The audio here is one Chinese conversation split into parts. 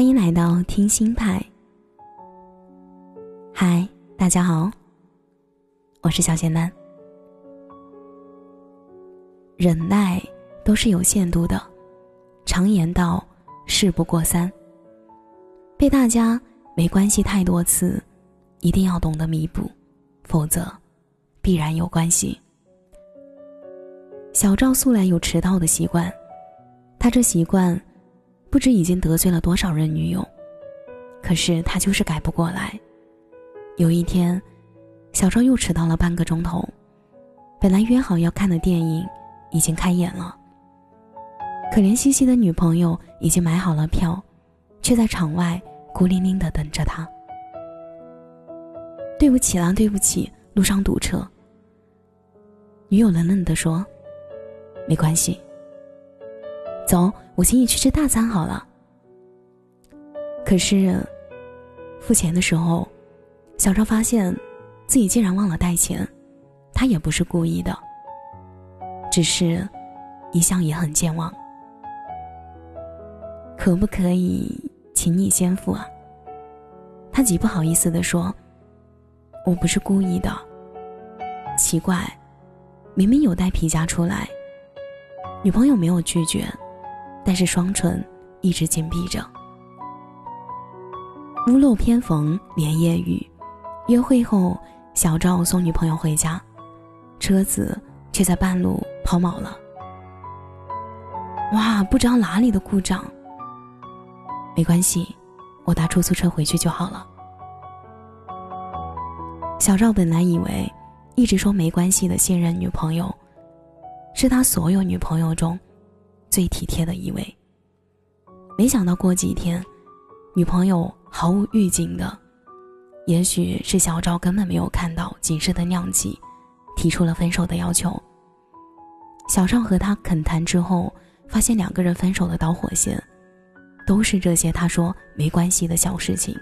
欢迎来到听心派。嗨，大家好，我是小仙丹。忍耐都是有限度的，常言道“事不过三”。被大家没关系太多次，一定要懂得弥补，否则必然有关系。小赵素来有迟到的习惯，他这习惯。不知已经得罪了多少任女友，可是他就是改不过来。有一天，小庄又迟到了半个钟头，本来约好要看的电影已经开演了。可怜兮兮的女朋友已经买好了票，却在场外孤零零的等着他。对不起啦，对不起，路上堵车。女友冷冷的说：“没关系。”走，我请你去吃大餐好了。可是，付钱的时候，小赵发现自己竟然忘了带钱。他也不是故意的，只是，一向也很健忘。可不可以请你先付啊？他极不好意思的说：“我不是故意的。”奇怪，明明有带皮夹出来，女朋友没有拒绝。但是双唇一直紧闭着。屋漏偏逢连夜雨，约会后，小赵送女朋友回家，车子却在半路抛锚了。哇，不知道哪里的故障。没关系，我搭出租车回去就好了。小赵本来以为，一直说没关系的现任女朋友，是他所有女朋友中。最体贴的一位。没想到过几天，女朋友毫无预警的，也许是小赵根本没有看到警示的亮起，提出了分手的要求。小赵和他恳谈之后，发现两个人分手的导火线，都是这些他说没关系的小事情。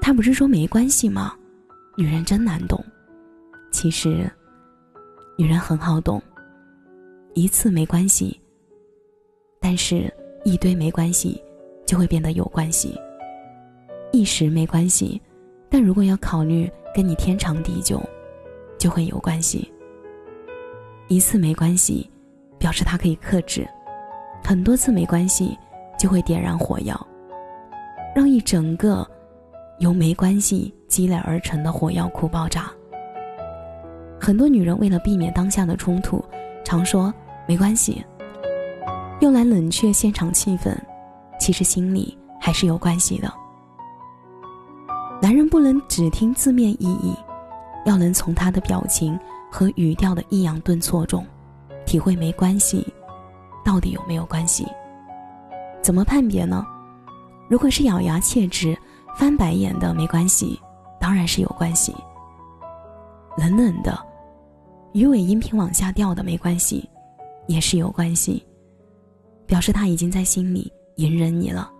他不是说没关系吗？女人真难懂。其实，女人很好懂。一次没关系，但是一堆没关系，就会变得有关系。一时没关系，但如果要考虑跟你天长地久，就会有关系。一次没关系，表示他可以克制；很多次没关系，就会点燃火药，让一整个由没关系积累而成的火药库爆炸。很多女人为了避免当下的冲突，常说。没关系，用来冷却现场气氛，其实心里还是有关系的。男人不能只听字面意义，要能从他的表情和语调的抑扬顿挫中，体会没关系到底有没有关系。怎么判别呢？如果是咬牙切齿、翻白眼的没关系，当然是有关系。冷冷的，鱼尾音频往下掉的没关系。也是有关系，表示他已经在心里隐忍你了。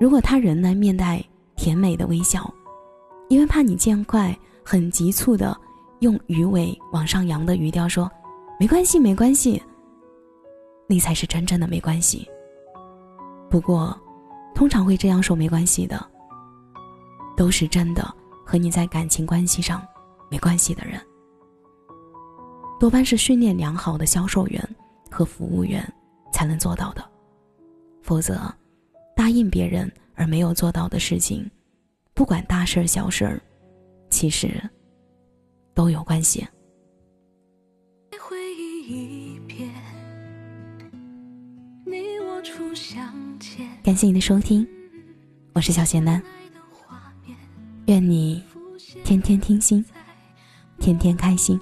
如果他仍然面带甜美的微笑，因为怕你见怪，很急促的用鱼尾往上扬的语调说：“没关系，没关系。”那才是真正的没关系。不过，通常会这样说没关系的，都是真的和你在感情关系上没关系的人。多半是训练良好的销售员和服务员才能做到的，否则，答应别人而没有做到的事情，不管大事儿小事儿，其实都有关系。感谢你的收听，我是小贤男，愿你天天听心，天天开心。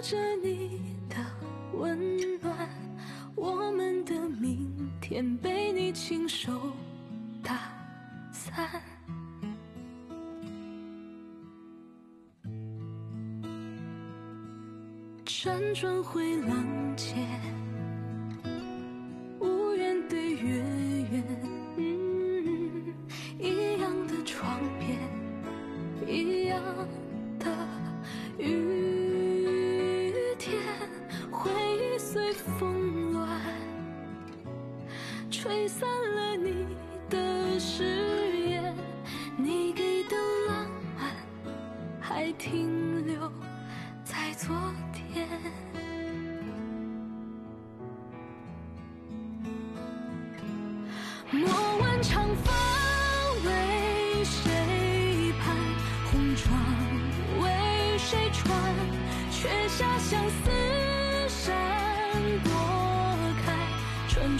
着你的温暖，我们的明天被你亲手打散。辗转回廊街，无缘对月圆，一样的窗边，一样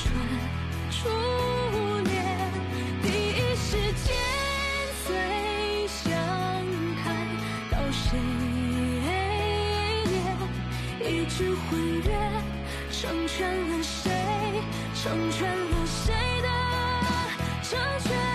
转朱颜第一时间最想看到谁一眼一纸婚约成全了谁？成全了谁的成全？